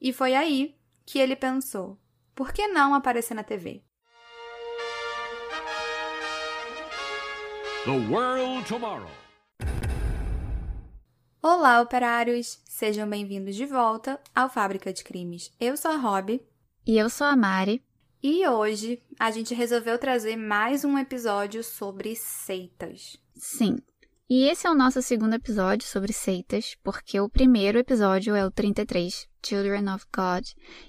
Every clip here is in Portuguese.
E foi aí que ele pensou: por que não aparecer na TV? The World Tomorrow. Olá, operários! Sejam bem-vindos de volta ao Fábrica de Crimes. Eu sou a Rob. E eu sou a Mari. E hoje a gente resolveu trazer mais um episódio sobre seitas. Sim. E esse é o nosso segundo episódio sobre seitas, porque o primeiro episódio é o 33, Children of God.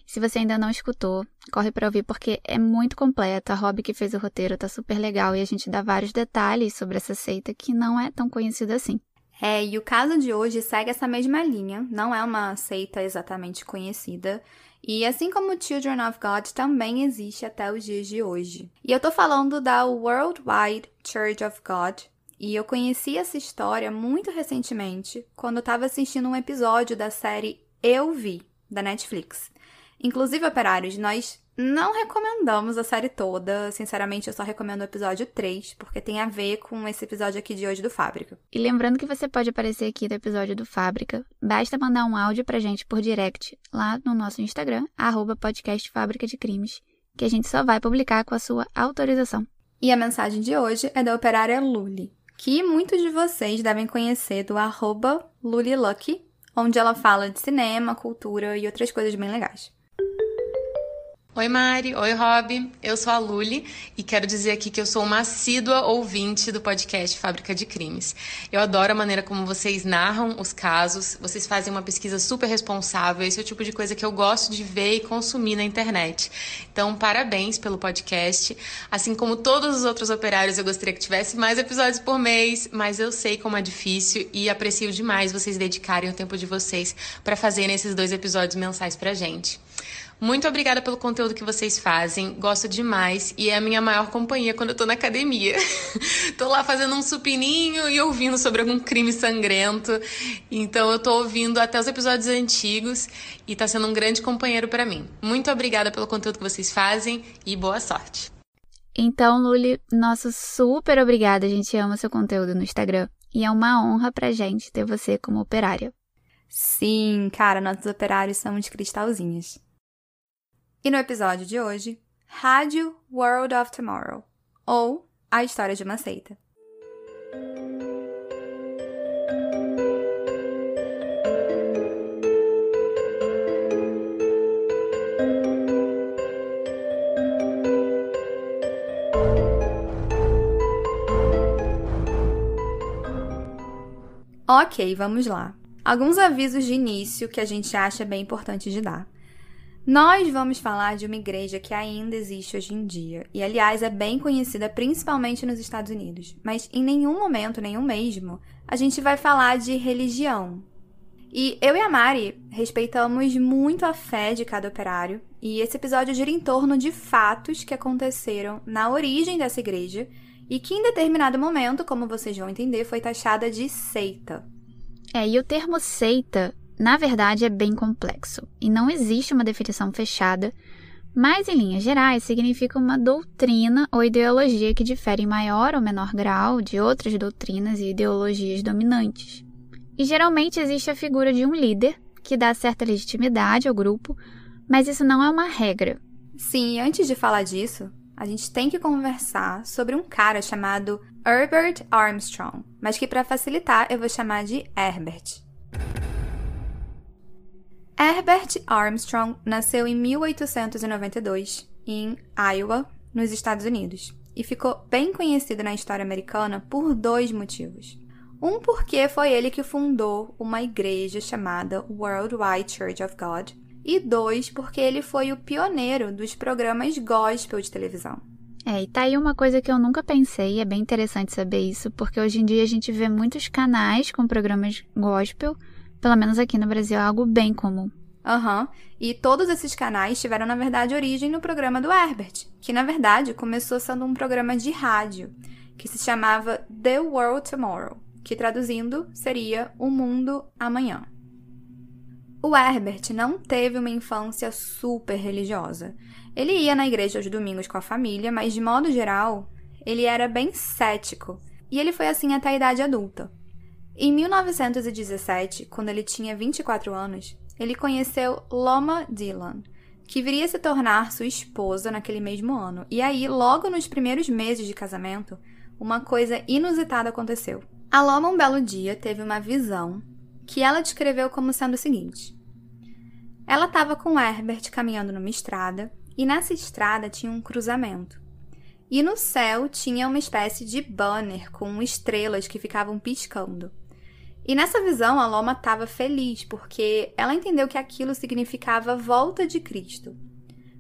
Se você ainda não escutou, corre para ouvir porque é muito completo. A Rob que fez o roteiro tá super legal e a gente dá vários detalhes sobre essa seita que não é tão conhecida assim. É, e o caso de hoje segue essa mesma linha, não é uma seita exatamente conhecida. E assim como Children of God também existe até os dias de hoje. E eu tô falando da Worldwide Church of God. E eu conheci essa história muito recentemente, quando eu tava assistindo um episódio da série Eu Vi, da Netflix. Inclusive, operários, nós não recomendamos a série toda. Sinceramente, eu só recomendo o episódio 3, porque tem a ver com esse episódio aqui de hoje do Fábrica. E lembrando que você pode aparecer aqui no episódio do Fábrica, basta mandar um áudio pra gente por direct lá no nosso Instagram, arroba podcast Fábrica de Crimes, que a gente só vai publicar com a sua autorização. E a mensagem de hoje é da operária Luli, que muitos de vocês devem conhecer do arroba Lulilucky, onde ela fala de cinema, cultura e outras coisas bem legais. Oi Mari, oi Rob, eu sou a Luli e quero dizer aqui que eu sou uma assídua ouvinte do podcast Fábrica de Crimes. Eu adoro a maneira como vocês narram os casos, vocês fazem uma pesquisa super responsável, esse é o tipo de coisa que eu gosto de ver e consumir na internet. Então, parabéns pelo podcast. Assim como todos os outros operários, eu gostaria que tivesse mais episódios por mês, mas eu sei como é difícil e aprecio demais vocês dedicarem o tempo de vocês para fazerem esses dois episódios mensais pra gente. Muito obrigada pelo conteúdo que vocês fazem, gosto demais e é a minha maior companhia quando eu tô na academia. tô lá fazendo um supininho e ouvindo sobre algum crime sangrento. Então eu tô ouvindo até os episódios antigos e tá sendo um grande companheiro para mim. Muito obrigada pelo conteúdo que vocês fazem e boa sorte. Então, Luli, nosso super obrigada. A gente ama seu conteúdo no Instagram e é uma honra pra gente ter você como operária. Sim, cara, nossos operários são de cristalzinhos. E no episódio de hoje, Rádio World of Tomorrow, ou A História de uma Seita. Ok, vamos lá. Alguns avisos de início que a gente acha bem importante de dar. Nós vamos falar de uma igreja que ainda existe hoje em dia, e aliás é bem conhecida principalmente nos Estados Unidos, mas em nenhum momento, nenhum mesmo, a gente vai falar de religião. E eu e a Mari respeitamos muito a fé de cada operário, e esse episódio gira em torno de fatos que aconteceram na origem dessa igreja e que em determinado momento, como vocês vão entender, foi taxada de seita. É, e o termo seita na verdade é bem complexo e não existe uma definição fechada, mas em linhas gerais significa uma doutrina ou ideologia que difere em maior ou menor grau de outras doutrinas e ideologias dominantes. E geralmente existe a figura de um líder que dá certa legitimidade ao grupo, mas isso não é uma regra. Sim, antes de falar disso, a gente tem que conversar sobre um cara chamado Herbert Armstrong, mas que para facilitar eu vou chamar de Herbert. Herbert Armstrong nasceu em 1892 em Iowa, nos Estados Unidos, e ficou bem conhecido na história americana por dois motivos. Um porque foi ele que fundou uma igreja chamada Worldwide Church of God, e dois porque ele foi o pioneiro dos programas gospel de televisão. É, e tá aí uma coisa que eu nunca pensei, é bem interessante saber isso, porque hoje em dia a gente vê muitos canais com programas gospel, pelo menos aqui no Brasil, é algo bem comum. Aham. Uhum. E todos esses canais tiveram, na verdade, origem no programa do Herbert, que na verdade começou sendo um programa de rádio, que se chamava The World Tomorrow, que traduzindo seria O Mundo Amanhã. O Herbert não teve uma infância super religiosa. Ele ia na igreja aos domingos com a família, mas de modo geral, ele era bem cético, e ele foi assim até a idade adulta. Em 1917, quando ele tinha 24 anos, ele conheceu Loma Dillon, que viria a se tornar sua esposa naquele mesmo ano. E aí, logo nos primeiros meses de casamento, uma coisa inusitada aconteceu. A Loma, um belo dia, teve uma visão que ela descreveu como sendo o seguinte: ela estava com Herbert caminhando numa estrada, e nessa estrada tinha um cruzamento. E no céu tinha uma espécie de banner com estrelas que ficavam piscando. E nessa visão, a Loma estava feliz, porque ela entendeu que aquilo significava volta de Cristo.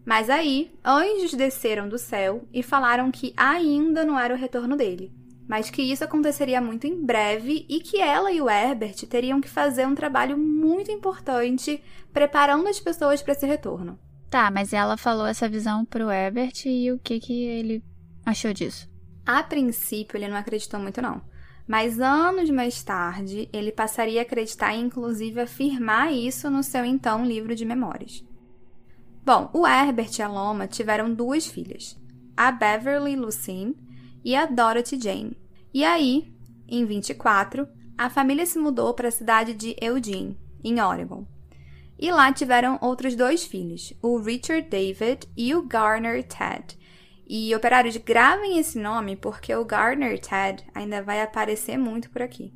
Mas aí, anjos desceram do céu e falaram que ainda não era o retorno dele, mas que isso aconteceria muito em breve e que ela e o Herbert teriam que fazer um trabalho muito importante preparando as pessoas para esse retorno. Tá, mas ela falou essa visão pro Herbert e o que, que ele achou disso? A princípio, ele não acreditou muito, não. Mas anos mais tarde, ele passaria a acreditar e, inclusive, afirmar isso no seu então livro de memórias. Bom, o Herbert e a Loma tiveram duas filhas, a Beverly Lucine e a Dorothy Jane. E aí, em 24, a família se mudou para a cidade de Eugene, em Oregon. E lá tiveram outros dois filhos, o Richard David e o Garner Ted, e operários, gravem esse nome porque o Gardner Ted ainda vai aparecer muito por aqui.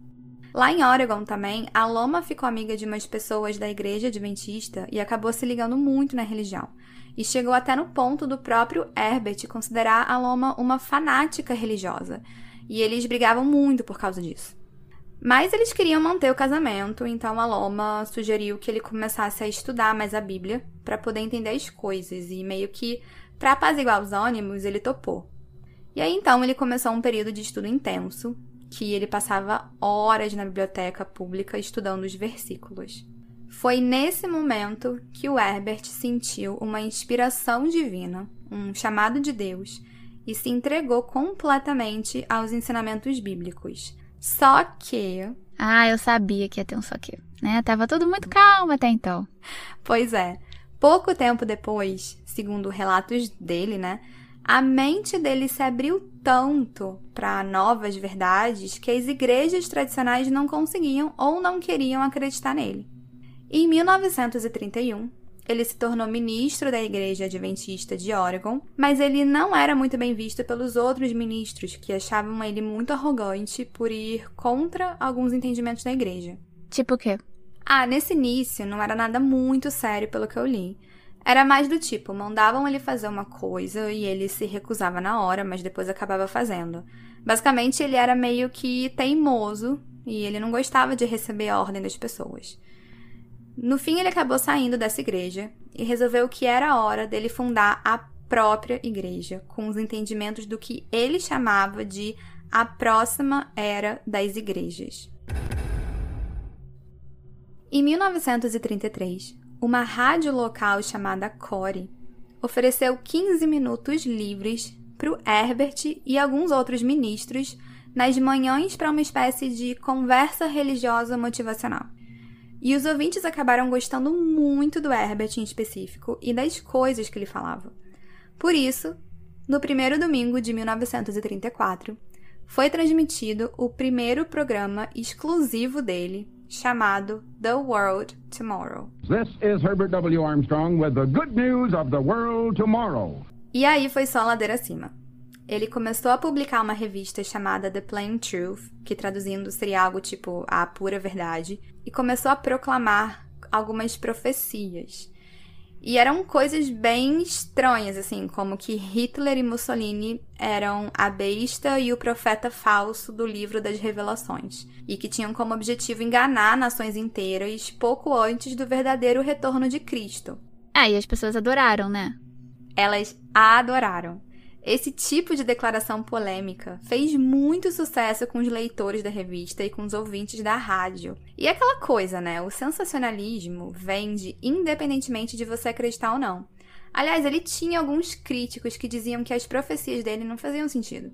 Lá em Oregon também, a Loma ficou amiga de umas pessoas da igreja adventista e acabou se ligando muito na religião. E chegou até no ponto do próprio Herbert considerar a Loma uma fanática religiosa. E eles brigavam muito por causa disso. Mas eles queriam manter o casamento, então a Loma sugeriu que ele começasse a estudar mais a Bíblia para poder entender as coisas e meio que para apaziguar os ânimos, ele topou. E aí então ele começou um período de estudo intenso, que ele passava horas na biblioteca pública estudando os versículos. Foi nesse momento que o Herbert sentiu uma inspiração divina, um chamado de Deus, e se entregou completamente aos ensinamentos bíblicos. Só que. Ah, eu sabia que ia ter um só que. Né? Tava tudo muito calmo até então. Pois é. Pouco tempo depois, segundo relatos dele, né, a mente dele se abriu tanto para novas verdades que as igrejas tradicionais não conseguiam ou não queriam acreditar nele. Em 1931, ele se tornou ministro da Igreja Adventista de Oregon, mas ele não era muito bem visto pelos outros ministros que achavam ele muito arrogante por ir contra alguns entendimentos da igreja. Tipo o quê? Ah, nesse início não era nada muito sério pelo que eu li. Era mais do tipo, mandavam ele fazer uma coisa e ele se recusava na hora, mas depois acabava fazendo. Basicamente, ele era meio que teimoso e ele não gostava de receber a ordem das pessoas. No fim, ele acabou saindo dessa igreja e resolveu que era hora dele fundar a própria igreja, com os entendimentos do que ele chamava de a próxima era das igrejas. Em 1933, uma rádio local chamada Core ofereceu 15 minutos livres para o Herbert e alguns outros ministros nas manhãs para uma espécie de conversa religiosa motivacional. E os ouvintes acabaram gostando muito do Herbert em específico e das coisas que ele falava. Por isso, no primeiro domingo de 1934, foi transmitido o primeiro programa exclusivo dele chamado The World Tomorrow. This is Herbert W. Armstrong with the good news of the world tomorrow. E aí foi só ladeira acima. Ele começou a publicar uma revista chamada The Plain Truth, que traduzindo seria algo tipo A Pura Verdade, e começou a proclamar algumas profecias. E eram coisas bem estranhas, assim, como que Hitler e Mussolini eram a besta e o profeta falso do livro das revelações, e que tinham como objetivo enganar nações inteiras pouco antes do verdadeiro retorno de Cristo. Ah, e as pessoas adoraram, né? Elas adoraram. Esse tipo de declaração polêmica fez muito sucesso com os leitores da revista e com os ouvintes da rádio. E aquela coisa, né? O sensacionalismo vende independentemente de você acreditar ou não. Aliás, ele tinha alguns críticos que diziam que as profecias dele não faziam sentido.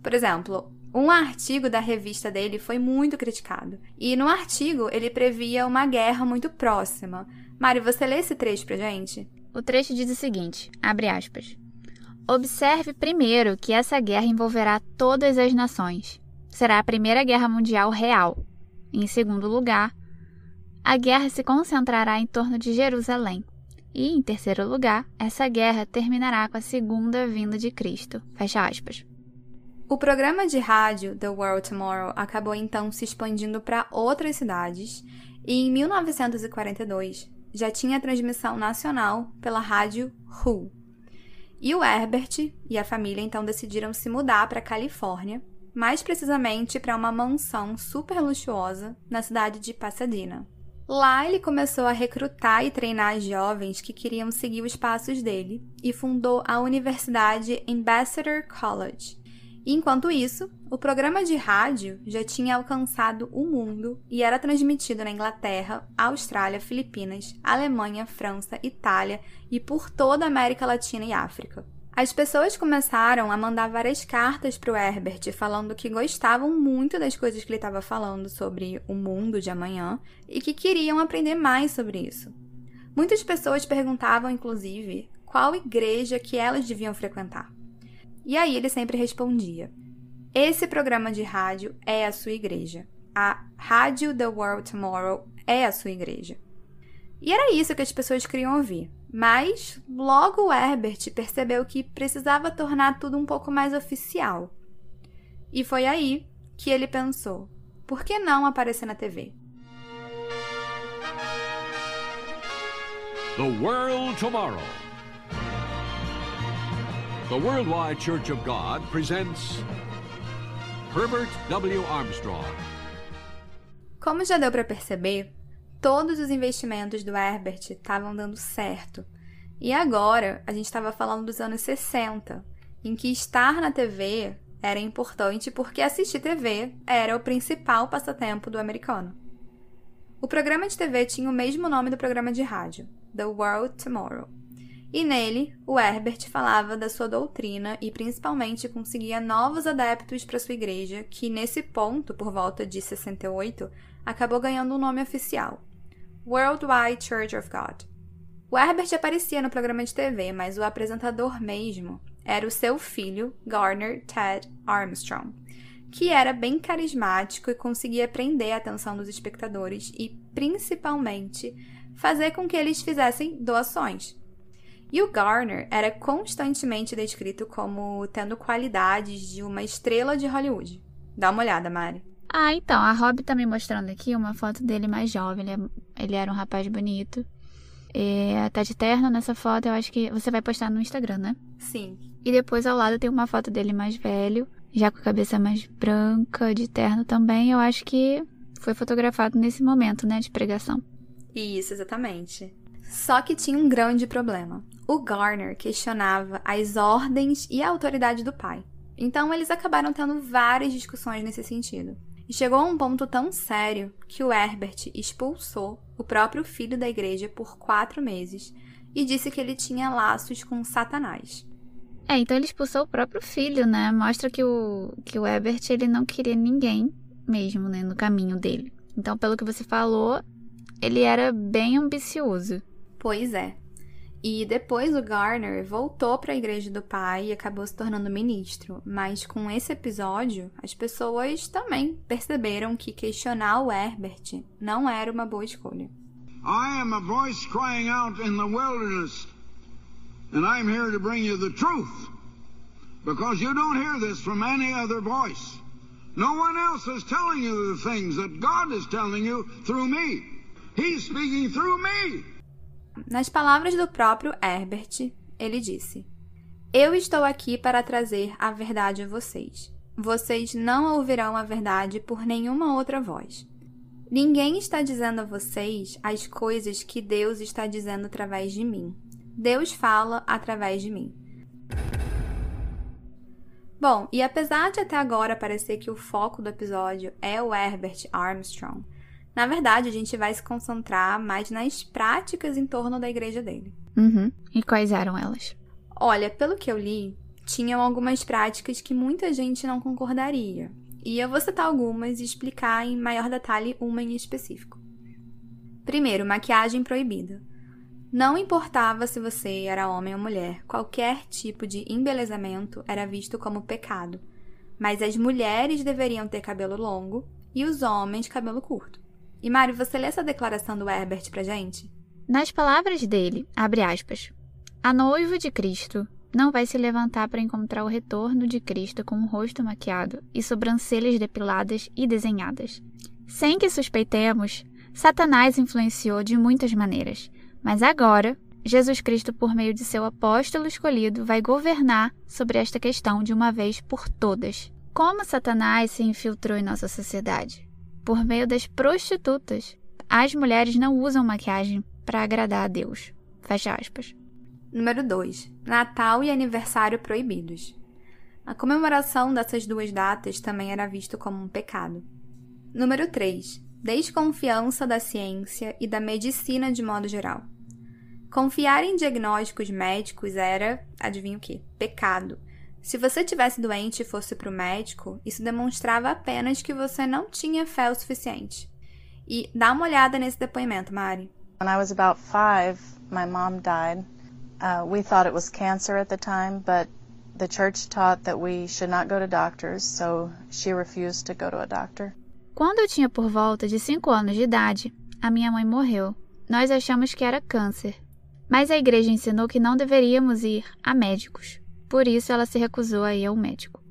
Por exemplo, um artigo da revista dele foi muito criticado. E no artigo ele previa uma guerra muito próxima. Mari, você lê esse trecho pra gente? O trecho diz o seguinte: abre aspas. Observe primeiro que essa guerra envolverá todas as nações. Será a Primeira Guerra Mundial real. Em segundo lugar, a guerra se concentrará em torno de Jerusalém. E, em terceiro lugar, essa guerra terminará com a segunda vinda de Cristo. Fecha aspas. O programa de rádio The World Tomorrow acabou então se expandindo para outras cidades e em 1942 já tinha transmissão nacional pela rádio Who. E o Herbert e a família então decidiram se mudar para a Califórnia, mais precisamente para uma mansão super luxuosa na cidade de Pasadena. Lá ele começou a recrutar e treinar jovens que queriam seguir os passos dele e fundou a Universidade Ambassador College, Enquanto isso, o programa de rádio já tinha alcançado o mundo e era transmitido na Inglaterra, Austrália, Filipinas, Alemanha, França, Itália e por toda a América Latina e África. As pessoas começaram a mandar várias cartas para o Herbert falando que gostavam muito das coisas que ele estava falando sobre o mundo de amanhã e que queriam aprender mais sobre isso. Muitas pessoas perguntavam, inclusive, qual igreja que elas deviam frequentar. E aí ele sempre respondia: Esse programa de rádio é a sua igreja. A Rádio The World Tomorrow é a sua igreja. E era isso que as pessoas queriam ouvir. Mas logo Herbert percebeu que precisava tornar tudo um pouco mais oficial. E foi aí que ele pensou: por que não aparecer na TV? The World Tomorrow. The Worldwide Church of God presents Herbert W. Armstrong. Como já deu para perceber, todos os investimentos do Herbert estavam dando certo. E agora a gente estava falando dos anos 60, em que estar na TV era importante porque assistir TV era o principal passatempo do americano. O programa de TV tinha o mesmo nome do programa de rádio, The World Tomorrow. E nele, o Herbert falava da sua doutrina e principalmente conseguia novos adeptos para sua igreja, que nesse ponto, por volta de 68, acabou ganhando um nome oficial: Worldwide Church of God. O Herbert aparecia no programa de TV, mas o apresentador mesmo era o seu filho, Garner Ted Armstrong, que era bem carismático e conseguia prender a atenção dos espectadores e, principalmente, fazer com que eles fizessem doações. E o Garner era constantemente descrito como tendo qualidades de uma estrela de Hollywood. Dá uma olhada, Mari. Ah, então, a Rob tá me mostrando aqui uma foto dele mais jovem. Ele, é, ele era um rapaz bonito. É, tá de terno nessa foto, eu acho que você vai postar no Instagram, né? Sim. E depois ao lado tem uma foto dele mais velho, já com a cabeça mais branca, de terno também. Eu acho que foi fotografado nesse momento, né, de pregação. Isso, exatamente. Só que tinha um grande problema. O Garner questionava as ordens e a autoridade do pai. Então eles acabaram tendo várias discussões nesse sentido. E chegou a um ponto tão sério que o Herbert expulsou o próprio filho da igreja por quatro meses e disse que ele tinha laços com Satanás. É, então ele expulsou o próprio filho, né? Mostra que o, que o Herbert ele não queria ninguém mesmo, né, no caminho dele. Então, pelo que você falou, ele era bem ambicioso. Pois é. E depois o Garner voltou para a igreja do pai e acabou se tornando ministro. Mas com esse episódio, as pessoas também perceberam que questionar o Herbert não era uma boa escolha. I am a voice crying out in the wilderness, and I'm here to bring you the truth. Because you don't hear this from any other voice. No one else is telling you the things that God is telling you through me. He's speaking through me. Nas palavras do próprio Herbert, ele disse: Eu estou aqui para trazer a verdade a vocês. Vocês não ouvirão a verdade por nenhuma outra voz. Ninguém está dizendo a vocês as coisas que Deus está dizendo através de mim. Deus fala através de mim. Bom, e apesar de até agora parecer que o foco do episódio é o Herbert Armstrong, na verdade, a gente vai se concentrar mais nas práticas em torno da igreja dele. Uhum. E quais eram elas? Olha, pelo que eu li, tinham algumas práticas que muita gente não concordaria. E eu vou citar algumas e explicar em maior detalhe uma em específico. Primeiro, maquiagem proibida. Não importava se você era homem ou mulher, qualquer tipo de embelezamento era visto como pecado. Mas as mulheres deveriam ter cabelo longo e os homens cabelo curto. E Mário, você lê essa declaração do Herbert pra gente? Nas palavras dele, abre aspas, a noiva de Cristo não vai se levantar para encontrar o retorno de Cristo com o rosto maquiado e sobrancelhas depiladas e desenhadas. Sem que suspeitemos, Satanás influenciou de muitas maneiras, mas agora Jesus Cristo, por meio de seu apóstolo escolhido, vai governar sobre esta questão de uma vez por todas. Como Satanás se infiltrou em nossa sociedade? Por meio das prostitutas. As mulheres não usam maquiagem para agradar a Deus. Fecha aspas. Número 2. Natal e aniversário proibidos. A comemoração dessas duas datas também era visto como um pecado. Número 3. Desconfiança da ciência e da medicina de modo geral. Confiar em diagnósticos médicos era, adivinha o que? Pecado. Se você tivesse doente e fosse para o médico, isso demonstrava apenas que você não tinha fé o suficiente. E dá uma olhada nesse depoimento, Mari. When I was about five, my mom died. Uh, we thought it was cancer at the time, but the church taught that we should not go to doctors, so she refused to go to a doctor. Quando eu tinha por volta de 5 anos de idade, a minha mãe morreu. Nós achamos que era câncer, mas a igreja ensinou que não deveríamos ir a médicos. Por isso ela se recusou a ir ao médico.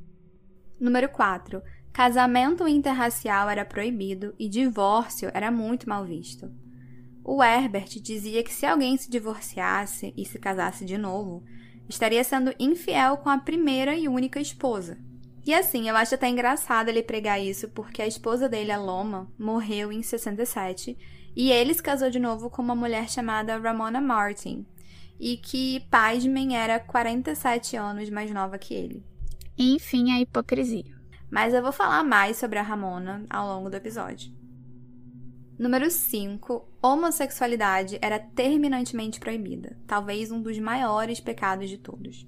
Número 4. Casamento interracial era proibido e divórcio era muito mal visto. O Herbert dizia que se alguém se divorciasse e se casasse de novo, estaria sendo infiel com a primeira e única esposa. E assim, eu acho até engraçado ele pregar isso, porque a esposa dele, a Loma, morreu em 67 e ele se casou de novo com uma mulher chamada Ramona Martin, e que, pasmem, era 47 anos mais nova que ele. Enfim, a hipocrisia. Mas eu vou falar mais sobre a Ramona ao longo do episódio. Número 5. Homossexualidade era terminantemente proibida, talvez um dos maiores pecados de todos.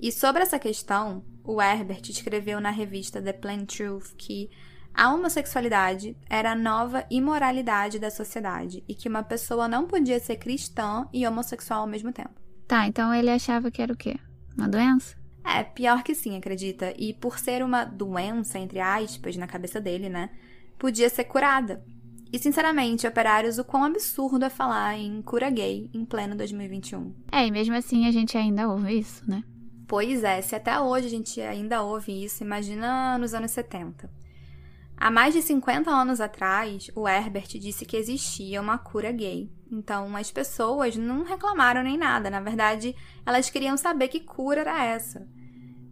E sobre essa questão, o Herbert escreveu na revista The Plain Truth que a homossexualidade era a nova imoralidade da sociedade e que uma pessoa não podia ser cristã e homossexual ao mesmo tempo. Tá, então ele achava que era o quê? Uma doença? É, pior que sim, acredita. E por ser uma doença, entre aspas, na cabeça dele, né? Podia ser curada. E, sinceramente, operários, o quão absurdo é falar em cura gay em pleno 2021. É, e mesmo assim a gente ainda ouve isso, né? Pois é, se até hoje a gente ainda ouve isso, imagina nos anos 70. Há mais de 50 anos atrás, o Herbert disse que existia uma cura gay. Então, as pessoas não reclamaram nem nada. Na verdade, elas queriam saber que cura era essa.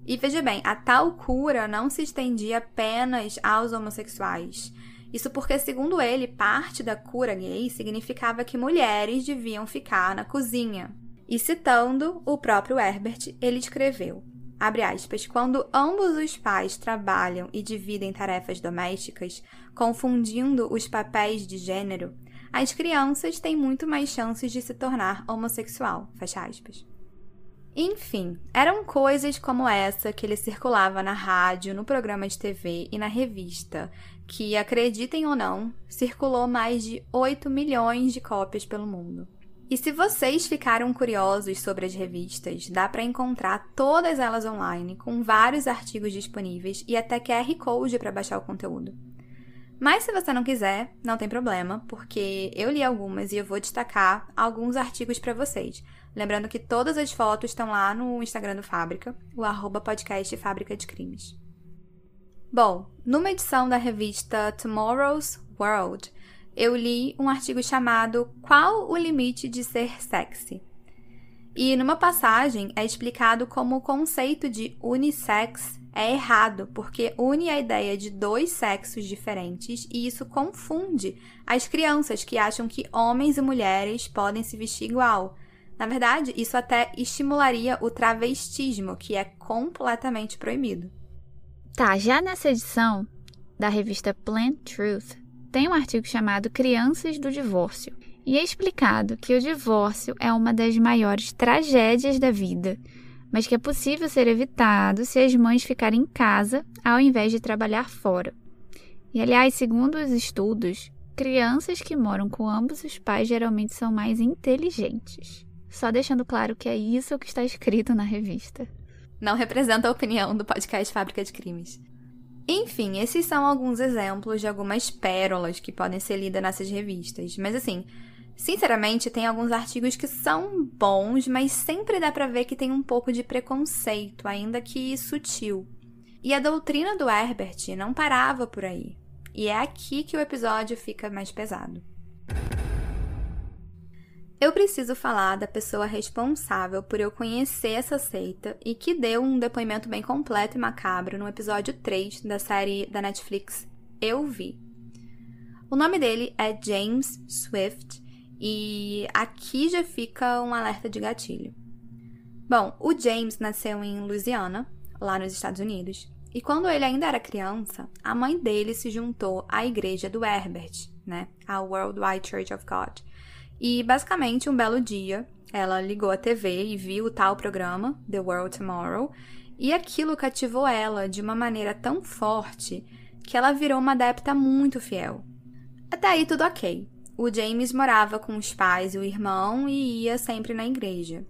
E veja bem, a tal cura não se estendia apenas aos homossexuais. Isso porque, segundo ele, parte da cura gay significava que mulheres deviam ficar na cozinha. E citando o próprio Herbert, ele escreveu: abre aspas, quando ambos os pais trabalham e dividem tarefas domésticas, confundindo os papéis de gênero, as crianças têm muito mais chances de se tornar homossexual. Fecha aspas. Enfim, eram coisas como essa que ele circulava na rádio, no programa de TV e na revista, que, acreditem ou não, circulou mais de 8 milhões de cópias pelo mundo. E se vocês ficaram curiosos sobre as revistas, dá para encontrar todas elas online, com vários artigos disponíveis e até QR Code para baixar o conteúdo. Mas se você não quiser, não tem problema, porque eu li algumas e eu vou destacar alguns artigos para vocês. Lembrando que todas as fotos estão lá no Instagram do Fábrica, o arroba podcast Fábrica de Crimes. Bom, numa edição da revista Tomorrow's World, eu li um artigo chamado Qual o limite de ser sexy? E numa passagem é explicado como o conceito de unissex é errado, porque une a ideia de dois sexos diferentes e isso confunde as crianças que acham que homens e mulheres podem se vestir igual. Na verdade, isso até estimularia o travestismo, que é completamente proibido. Tá, já nessa edição da revista Plant Truth, tem um artigo chamado Crianças do Divórcio. E é explicado que o divórcio é uma das maiores tragédias da vida, mas que é possível ser evitado se as mães ficarem em casa ao invés de trabalhar fora. E aliás, segundo os estudos, crianças que moram com ambos os pais geralmente são mais inteligentes. Só deixando claro que é isso que está escrito na revista não representa a opinião do podcast Fábrica de Crimes. Enfim, esses são alguns exemplos de algumas pérolas que podem ser lidas nessas revistas. Mas assim, sinceramente, tem alguns artigos que são bons, mas sempre dá pra ver que tem um pouco de preconceito, ainda que sutil. E a doutrina do Herbert não parava por aí. E é aqui que o episódio fica mais pesado. Eu preciso falar da pessoa responsável por eu conhecer essa seita e que deu um depoimento bem completo e macabro no episódio 3 da série da Netflix Eu Vi. O nome dele é James Swift e aqui já fica um alerta de gatilho. Bom, o James nasceu em Louisiana, lá nos Estados Unidos, e quando ele ainda era criança, a mãe dele se juntou à igreja do Herbert, né, a Worldwide Church of God e basicamente, um belo dia, ela ligou a TV e viu o tal programa, The World Tomorrow, e aquilo cativou ela de uma maneira tão forte que ela virou uma adepta muito fiel. Até aí tudo ok. O James morava com os pais e o irmão e ia sempre na igreja.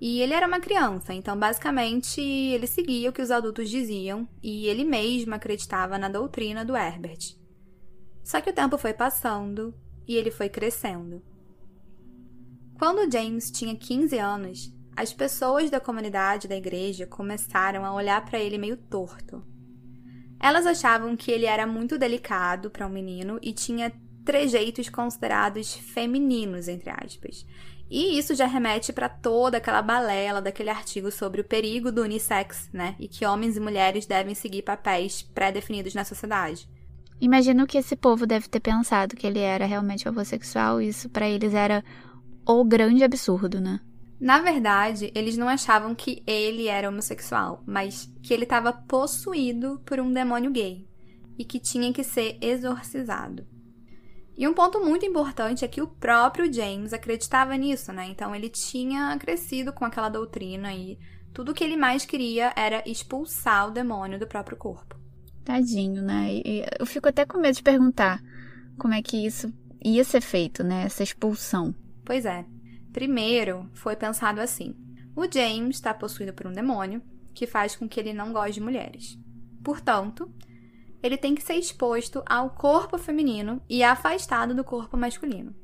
E ele era uma criança, então basicamente ele seguia o que os adultos diziam e ele mesmo acreditava na doutrina do Herbert. Só que o tempo foi passando e ele foi crescendo. Quando James tinha 15 anos, as pessoas da comunidade da igreja começaram a olhar para ele meio torto. Elas achavam que ele era muito delicado para um menino e tinha trejeitos considerados femininos, entre aspas. E isso já remete para toda aquela balela daquele artigo sobre o perigo do unissex, né? E que homens e mulheres devem seguir papéis pré-definidos na sociedade. Imagino que esse povo deve ter pensado que ele era realmente homossexual, isso para eles era o grande absurdo, né? Na verdade, eles não achavam que ele era homossexual, mas que ele estava possuído por um demônio gay e que tinha que ser exorcizado. E um ponto muito importante é que o próprio James acreditava nisso, né? Então ele tinha crescido com aquela doutrina e tudo que ele mais queria era expulsar o demônio do próprio corpo. Tadinho, né? E eu fico até com medo de perguntar como é que isso ia ser feito, né? Essa expulsão. Pois é. Primeiro, foi pensado assim: o James está possuído por um demônio que faz com que ele não goste de mulheres. Portanto, ele tem que ser exposto ao corpo feminino e afastado do corpo masculino.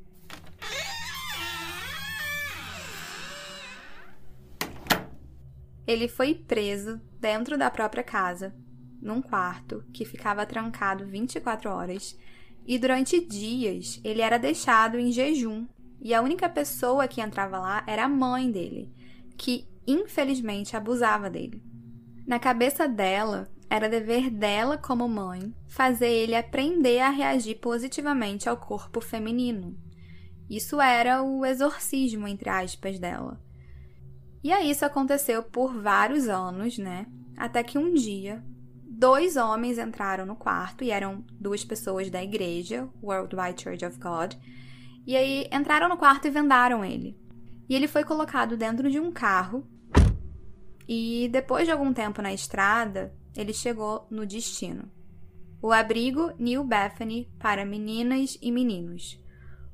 Ele foi preso dentro da própria casa, num quarto que ficava trancado 24 horas, e durante dias ele era deixado em jejum e a única pessoa que entrava lá era a mãe dele, que infelizmente abusava dele. Na cabeça dela, era dever dela como mãe fazer ele aprender a reagir positivamente ao corpo feminino. Isso era o exorcismo, entre aspas, dela. E aí isso aconteceu por vários anos, né? Até que um dia, dois homens entraram no quarto e eram duas pessoas da igreja, Worldwide Church of God, e aí entraram no quarto e vendaram ele. E ele foi colocado dentro de um carro. E depois de algum tempo na estrada, ele chegou no destino. O abrigo New Bethany para meninas e meninos.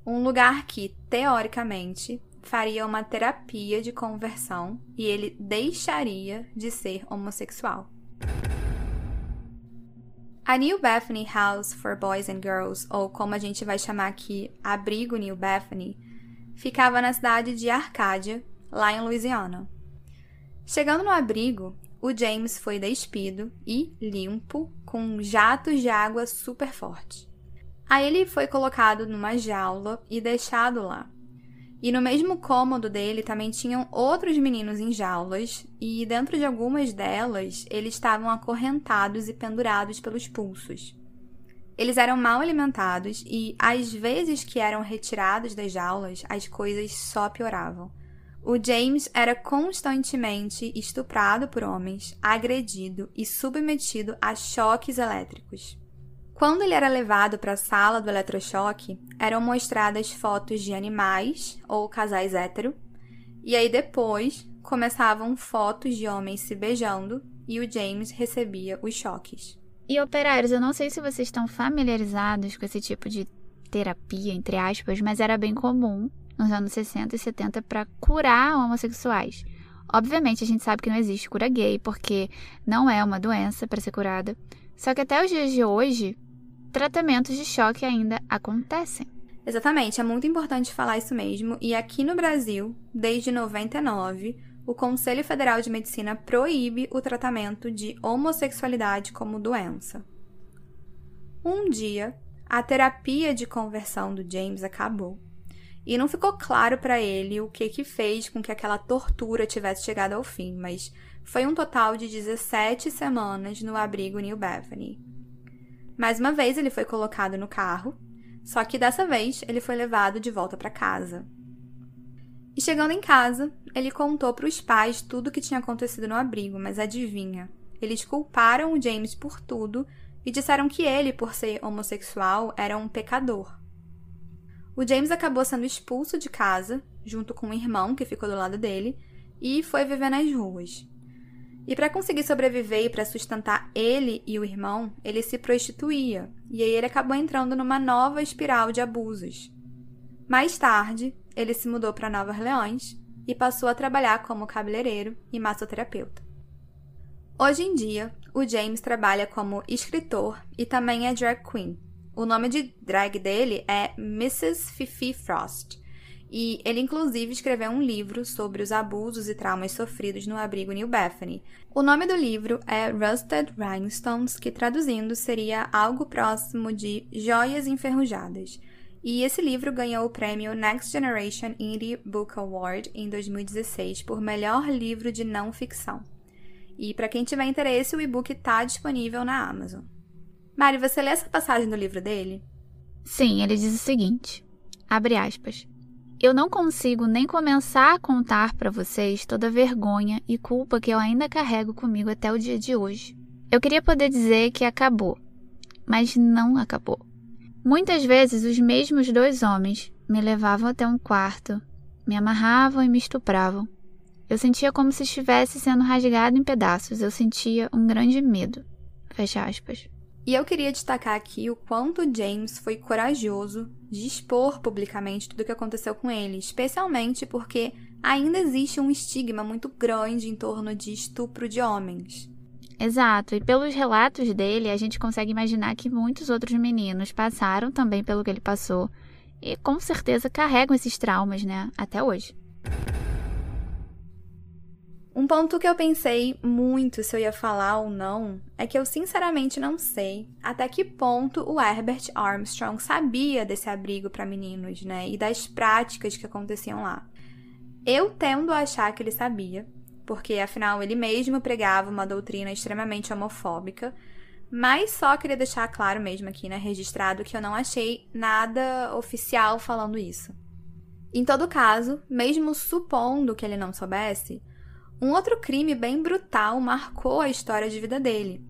Um lugar que, teoricamente, faria uma terapia de conversão e ele deixaria de ser homossexual. A New Bethany House for Boys and Girls, ou como a gente vai chamar aqui, Abrigo New Bethany, ficava na cidade de Arcádia, lá em Louisiana. Chegando no abrigo, o James foi despido e limpo com jatos de água super forte. Aí ele foi colocado numa jaula e deixado lá. E no mesmo cômodo dele também tinham outros meninos em jaulas, e dentro de algumas delas eles estavam acorrentados e pendurados pelos pulsos. Eles eram mal alimentados e, às vezes que eram retirados das jaulas, as coisas só pioravam. O James era constantemente estuprado por homens, agredido e submetido a choques elétricos. Quando ele era levado para a sala do eletrochoque, eram mostradas fotos de animais ou casais hétero, e aí depois começavam fotos de homens se beijando e o James recebia os choques. E operários, eu não sei se vocês estão familiarizados com esse tipo de terapia, entre aspas, mas era bem comum nos anos 60 e 70 para curar homossexuais. Obviamente, a gente sabe que não existe cura gay, porque não é uma doença para ser curada, Só que até os dias de hoje, tratamentos de choque ainda acontecem. Exatamente, é muito importante falar isso mesmo. E aqui no Brasil, desde 99, o Conselho Federal de Medicina proíbe o tratamento de homossexualidade como doença. Um dia, a terapia de conversão do James acabou. E não ficou claro para ele o que que fez com que aquela tortura tivesse chegado ao fim, mas foi um total de 17 semanas no abrigo New Bethany. Mais uma vez ele foi colocado no carro, só que dessa vez ele foi levado de volta para casa. E chegando em casa, ele contou para os pais tudo o que tinha acontecido no abrigo, mas adivinha? Eles culparam o James por tudo e disseram que ele, por ser homossexual, era um pecador. O James acabou sendo expulso de casa, junto com um irmão que ficou do lado dele, e foi viver nas ruas. E para conseguir sobreviver e para sustentar ele e o irmão, ele se prostituía, e aí ele acabou entrando numa nova espiral de abusos. Mais tarde, ele se mudou para Nova Orleans e passou a trabalhar como cabeleireiro e massoterapeuta. Hoje em dia, o James trabalha como escritor e também é drag queen. O nome de drag dele é Mrs. Fifi Frost. E ele, inclusive, escreveu um livro sobre os abusos e traumas sofridos no abrigo New Bethany. O nome do livro é Rusted Rhinestones, que traduzindo seria algo próximo de Joias Enferrujadas. E esse livro ganhou o prêmio Next Generation Indie Book Award em 2016 por melhor livro de não ficção. E para quem tiver interesse, o e-book está disponível na Amazon. Mari, você lê essa passagem do livro dele? Sim, ele diz o seguinte: abre aspas. Eu não consigo nem começar a contar para vocês toda a vergonha e culpa que eu ainda carrego comigo até o dia de hoje. Eu queria poder dizer que acabou, mas não acabou. Muitas vezes os mesmos dois homens me levavam até um quarto, me amarravam e me estupravam. Eu sentia como se estivesse sendo rasgado em pedaços. Eu sentia um grande medo. Fecha aspas. E eu queria destacar aqui o quanto James foi corajoso de expor publicamente tudo o que aconteceu com ele, especialmente porque ainda existe um estigma muito grande em torno de estupro de homens. Exato, e pelos relatos dele, a gente consegue imaginar que muitos outros meninos passaram também pelo que ele passou e com certeza carregam esses traumas, né, até hoje. Um ponto que eu pensei muito se eu ia falar ou não é que eu sinceramente não sei até que ponto o Herbert Armstrong sabia desse abrigo para meninos, né, e das práticas que aconteciam lá. Eu tendo a achar que ele sabia, porque afinal ele mesmo pregava uma doutrina extremamente homofóbica. Mas só queria deixar claro mesmo aqui, né, registrado, que eu não achei nada oficial falando isso. Em todo caso, mesmo supondo que ele não soubesse, um outro crime bem brutal marcou a história de vida dele.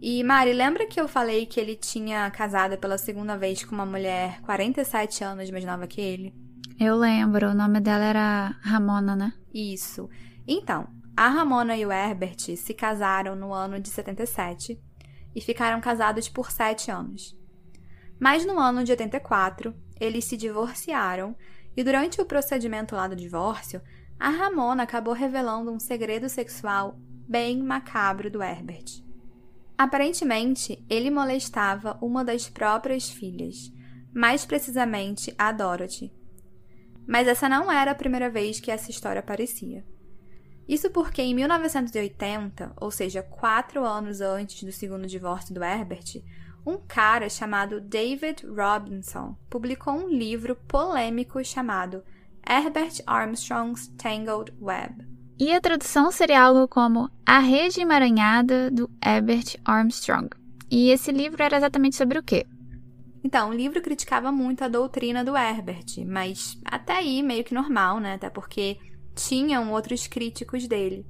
E Mari, lembra que eu falei que ele tinha casado pela segunda vez com uma mulher 47 anos mais nova que ele? Eu lembro, o nome dela era Ramona, né? Isso. Então, a Ramona e o Herbert se casaram no ano de 77 e ficaram casados por sete anos. Mas no ano de 84, eles se divorciaram e durante o procedimento lá do divórcio, a Ramona acabou revelando um segredo sexual bem macabro do Herbert. Aparentemente, ele molestava uma das próprias filhas, mais precisamente a Dorothy. Mas essa não era a primeira vez que essa história aparecia. Isso porque em 1980, ou seja, quatro anos antes do segundo divórcio do Herbert, um cara chamado David Robinson publicou um livro polêmico chamado Herbert Armstrong's Tangled Web. E a tradução seria algo como A Rede Emaranhada do Herbert Armstrong. E esse livro era exatamente sobre o quê? Então, o livro criticava muito a doutrina do Herbert, mas até aí meio que normal, né? Até porque tinham outros críticos dele.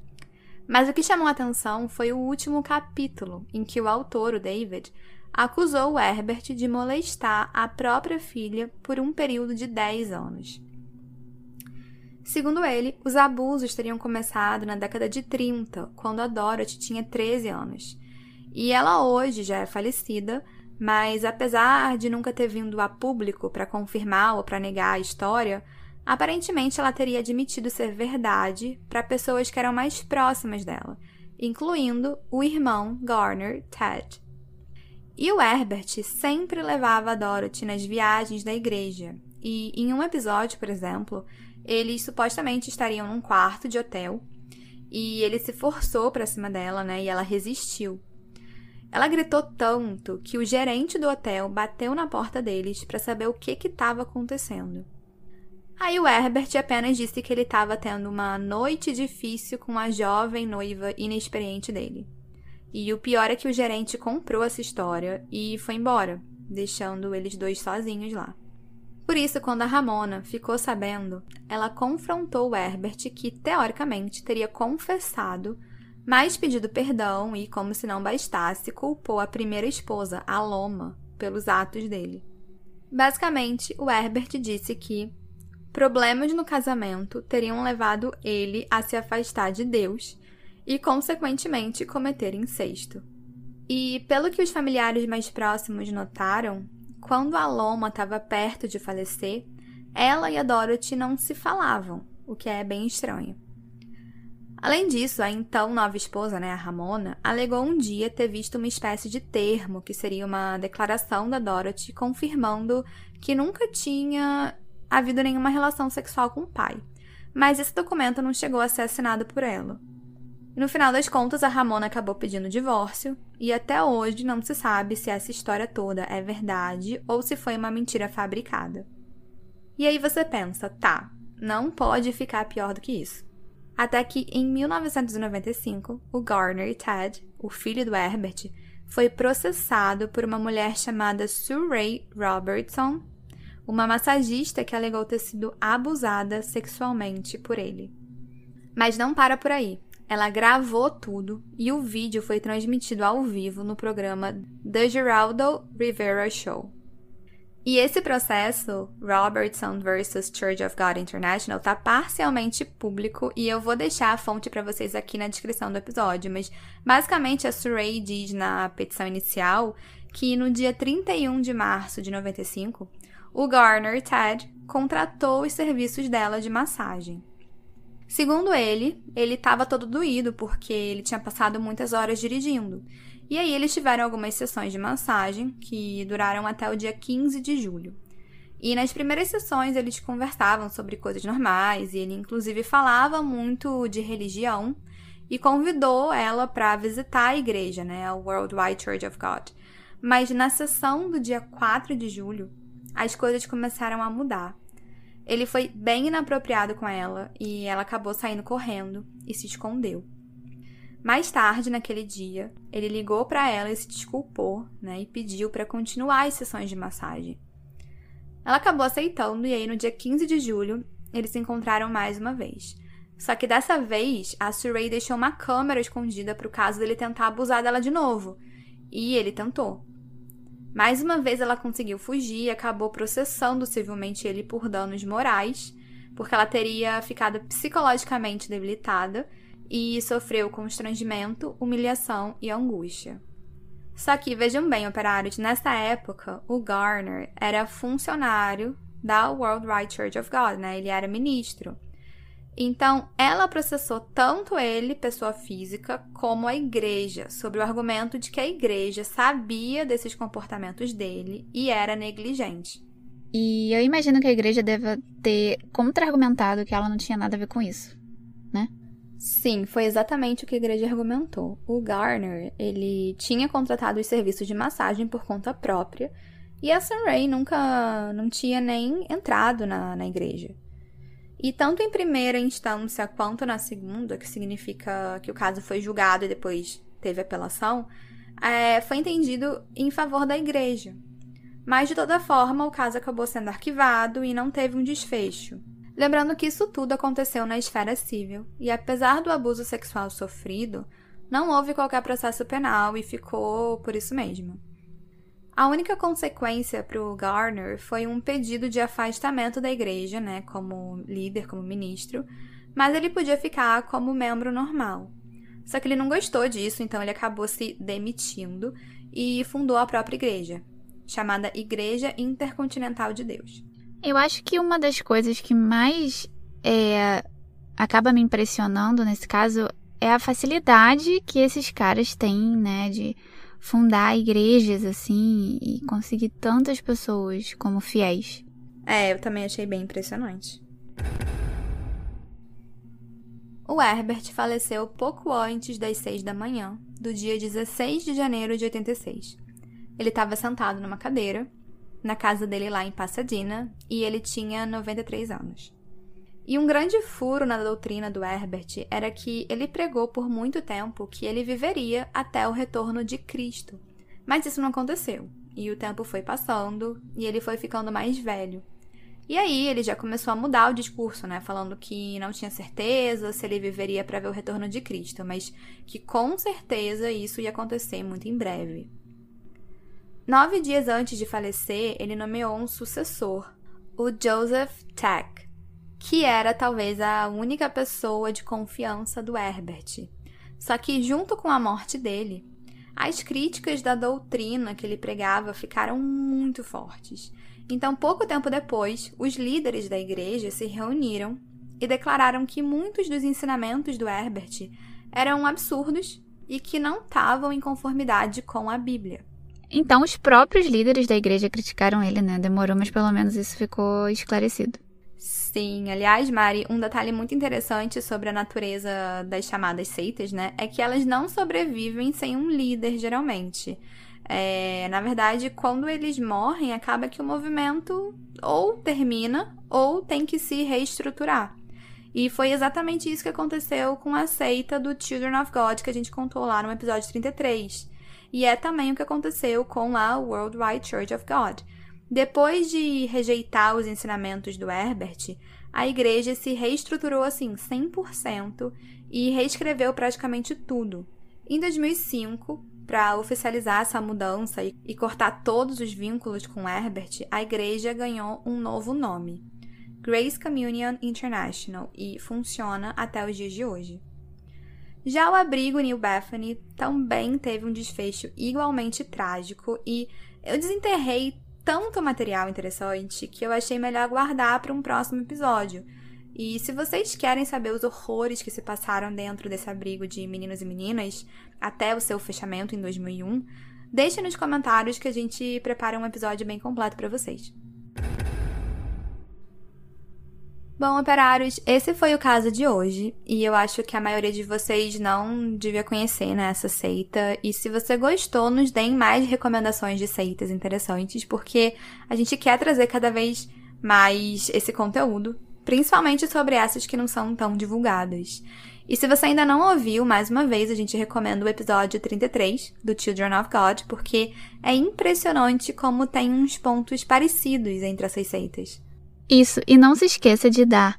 Mas o que chamou a atenção foi o último capítulo, em que o autor, o David, acusou o Herbert de molestar a própria filha por um período de 10 anos. Segundo ele, os abusos teriam começado na década de 30, quando a Dorothy tinha 13 anos. E ela hoje já é falecida, mas apesar de nunca ter vindo a público para confirmar ou para negar a história, Aparentemente, ela teria admitido ser verdade para pessoas que eram mais próximas dela, incluindo o irmão Garner, Ted. E o Herbert sempre levava a Dorothy nas viagens da igreja. E em um episódio, por exemplo, eles supostamente estariam num quarto de hotel e ele se forçou para cima dela, né? E ela resistiu. Ela gritou tanto que o gerente do hotel bateu na porta deles para saber o que estava acontecendo. Aí o Herbert apenas disse que ele estava tendo uma noite difícil com a jovem noiva inexperiente dele. E o pior é que o gerente comprou essa história e foi embora, deixando eles dois sozinhos lá. Por isso, quando a Ramona ficou sabendo, ela confrontou Herbert, que teoricamente teria confessado, mas pedido perdão e, como se não bastasse, culpou a primeira esposa, a Loma, pelos atos dele. Basicamente, o Herbert disse que problemas no casamento teriam levado ele a se afastar de Deus e, consequentemente, cometer incesto. E, pelo que os familiares mais próximos notaram, quando a Loma estava perto de falecer, ela e a Dorothy não se falavam, o que é bem estranho. Além disso, a então nova esposa, né, a Ramona, alegou um dia ter visto uma espécie de termo, que seria uma declaração da Dorothy confirmando que nunca tinha havido nenhuma relação sexual com o pai. Mas esse documento não chegou a ser assinado por ela. No final das contas, a Ramona acabou pedindo divórcio, e até hoje não se sabe se essa história toda é verdade ou se foi uma mentira fabricada. E aí você pensa, tá, não pode ficar pior do que isso. Até que em 1995, o Garner Ted, o filho do Herbert, foi processado por uma mulher chamada Sue Ray Robertson, uma massagista que alegou ter sido abusada sexualmente por ele. Mas não para por aí. Ela gravou tudo e o vídeo foi transmitido ao vivo no programa The Geraldo Rivera Show. E esse processo, Robertson vs Church of God International, está parcialmente público e eu vou deixar a fonte para vocês aqui na descrição do episódio, mas basicamente a Surrey diz na petição inicial que no dia 31 de março de 95, o Garner Ted contratou os serviços dela de massagem. Segundo ele, ele estava todo doído porque ele tinha passado muitas horas dirigindo. E aí eles tiveram algumas sessões de massagem que duraram até o dia 15 de julho. E nas primeiras sessões eles conversavam sobre coisas normais e ele inclusive falava muito de religião e convidou ela para visitar a igreja, né, a Worldwide Church of God. Mas na sessão do dia 4 de julho, as coisas começaram a mudar. Ele foi bem inapropriado com ela e ela acabou saindo correndo e se escondeu. Mais tarde, naquele dia, ele ligou para ela e se desculpou, né, e pediu para continuar as sessões de massagem. Ela acabou aceitando e aí no dia 15 de julho, eles se encontraram mais uma vez. Só que dessa vez, a Surrey deixou uma câmera escondida para o caso dele tentar abusar dela de novo. E ele tentou. Mais uma vez ela conseguiu fugir e acabou processando civilmente ele por danos morais, porque ela teria ficado psicologicamente debilitada e sofreu constrangimento, humilhação e angústia. Só que vejam bem, operários, nessa época o Garner era funcionário da Worldwide Church of God, né? Ele era ministro. Então, ela processou tanto ele, pessoa física, como a igreja, sobre o argumento de que a igreja sabia desses comportamentos dele e era negligente. E eu imagino que a igreja deva ter contra-argumentado que ela não tinha nada a ver com isso, né? Sim, foi exatamente o que a igreja argumentou. O Garner, ele tinha contratado os serviços de massagem por conta própria e a Sunray nunca não tinha nem entrado na, na igreja. E tanto em primeira instância quanto na segunda, que significa que o caso foi julgado e depois teve apelação, é, foi entendido em favor da igreja. Mas, de toda forma, o caso acabou sendo arquivado e não teve um desfecho. Lembrando que isso tudo aconteceu na esfera civil, e apesar do abuso sexual sofrido, não houve qualquer processo penal e ficou por isso mesmo. A única consequência para o Garner foi um pedido de afastamento da igreja, né, como líder, como ministro, mas ele podia ficar como membro normal. Só que ele não gostou disso, então ele acabou se demitindo e fundou a própria igreja, chamada Igreja Intercontinental de Deus. Eu acho que uma das coisas que mais é, acaba me impressionando nesse caso é a facilidade que esses caras têm, né, de fundar igrejas assim e conseguir tantas pessoas como fiéis. É, eu também achei bem impressionante. O Herbert faleceu pouco antes das seis da manhã, do dia 16 de janeiro de 86. Ele estava sentado numa cadeira, na casa dele lá em Pasadena, e ele tinha 93 anos. E um grande furo na doutrina do Herbert era que ele pregou por muito tempo que ele viveria até o retorno de Cristo. Mas isso não aconteceu, e o tempo foi passando e ele foi ficando mais velho. E aí ele já começou a mudar o discurso, né? Falando que não tinha certeza se ele viveria para ver o retorno de Cristo, mas que com certeza isso ia acontecer muito em breve. Nove dias antes de falecer, ele nomeou um sucessor, o Joseph Tack, que era talvez a única pessoa de confiança do Herbert. Só que, junto com a morte dele, as críticas da doutrina que ele pregava ficaram muito fortes. Então, pouco tempo depois, os líderes da igreja se reuniram e declararam que muitos dos ensinamentos do Herbert eram absurdos e que não estavam em conformidade com a Bíblia. Então, os próprios líderes da igreja criticaram ele, né? Demorou, mas pelo menos isso ficou esclarecido. Sim, aliás, Mari, um detalhe muito interessante sobre a natureza das chamadas seitas, né, é que elas não sobrevivem sem um líder, geralmente. É, na verdade, quando eles morrem, acaba que o movimento ou termina ou tem que se reestruturar. E foi exatamente isso que aconteceu com a seita do Children of God que a gente contou lá no episódio 33. E é também o que aconteceu com a Worldwide Church of God. Depois de rejeitar os ensinamentos do Herbert, a igreja se reestruturou assim 100% e reescreveu praticamente tudo. Em 2005, para oficializar essa mudança e, cortar todos os vínculos com Herbert, a igreja ganhou um novo nome, Grace Communion International, e funciona até os dias de hoje. Já o abrigo New Bethany também teve um desfecho igualmente trágico e eu desenterrei tanto material interessante que eu achei melhor guardar para um próximo episódio. E se vocês querem saber os horrores que se passaram dentro desse abrigo de meninos e meninas, até o seu fechamento em 2001, deixe nos comentários que a gente prepara um episódio bem completo para vocês. Bom, operários, esse foi o caso de hoje, e eu acho que a maioria de vocês não devia conhecer né, essa seita. E se você gostou, nos deem mais recomendações de seitas interessantes, porque a gente quer trazer cada vez mais esse conteúdo, principalmente sobre essas que não são tão divulgadas. E se você ainda não ouviu, mais uma vez, a gente recomenda o episódio 33 do Children of God, porque é impressionante como tem uns pontos parecidos entre essas seitas. Isso, e não se esqueça de dar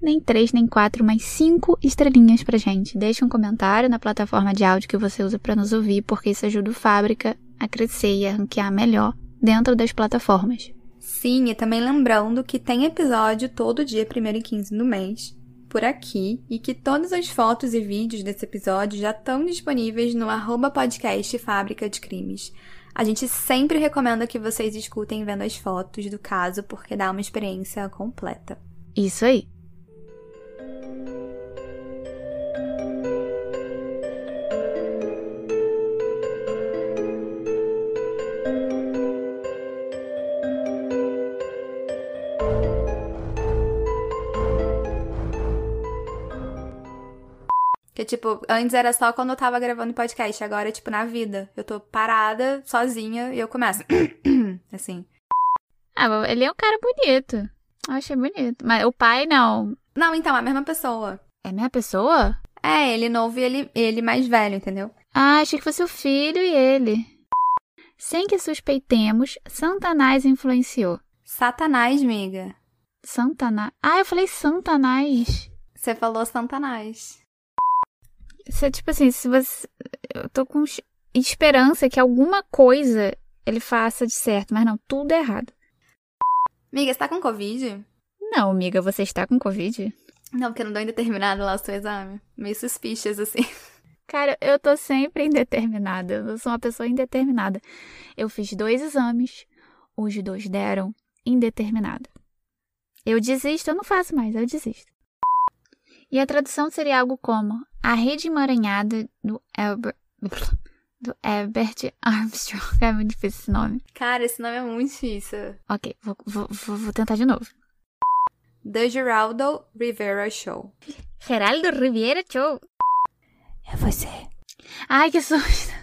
nem três, nem quatro, mas cinco estrelinhas pra gente. Deixe um comentário na plataforma de áudio que você usa para nos ouvir, porque isso ajuda o Fábrica a crescer e a ranquear melhor dentro das plataformas. Sim, e também lembrando que tem episódio todo dia, 1 e 15 do mês, por aqui, e que todas as fotos e vídeos desse episódio já estão disponíveis no arroba podcast Fábrica de Crimes. A gente sempre recomenda que vocês escutem vendo as fotos do caso, porque dá uma experiência completa. Isso aí. Que, tipo, antes era só quando eu tava gravando podcast, agora é, tipo, na vida. Eu tô parada, sozinha, e eu começo. assim. Ah, ele é um cara bonito. Eu achei bonito. Mas o pai, não. Não, então, é a mesma pessoa. É a mesma pessoa? É, ele novo e ele, ele mais velho, entendeu? Ah, achei que fosse o filho e ele. Sem que suspeitemos, Santanás influenciou. Satanás, miga. Santanás. Ah, eu falei Santanás. Você falou Santanás. Você, tipo assim, se você. Eu tô com esperança que alguma coisa ele faça de certo, mas não, tudo errado. Miga, você tá com Covid? Não, amiga, você está com Covid? Não, porque não deu indeterminado lá o seu exame. Meio suspicious, assim. Cara, eu tô sempre indeterminada. Eu sou uma pessoa indeterminada. Eu fiz dois exames, os dois deram indeterminada. Eu desisto, eu não faço mais, eu desisto. E a tradução seria algo como a rede emaranhada do Albert, Do Herbert Armstrong. É muito difícil esse nome. Cara, esse nome é muito difícil. Ok, vou, vou, vou, tentar de novo. The Geraldo Rivera Show. Geraldo Riviera Show. É você. Ai, que susto.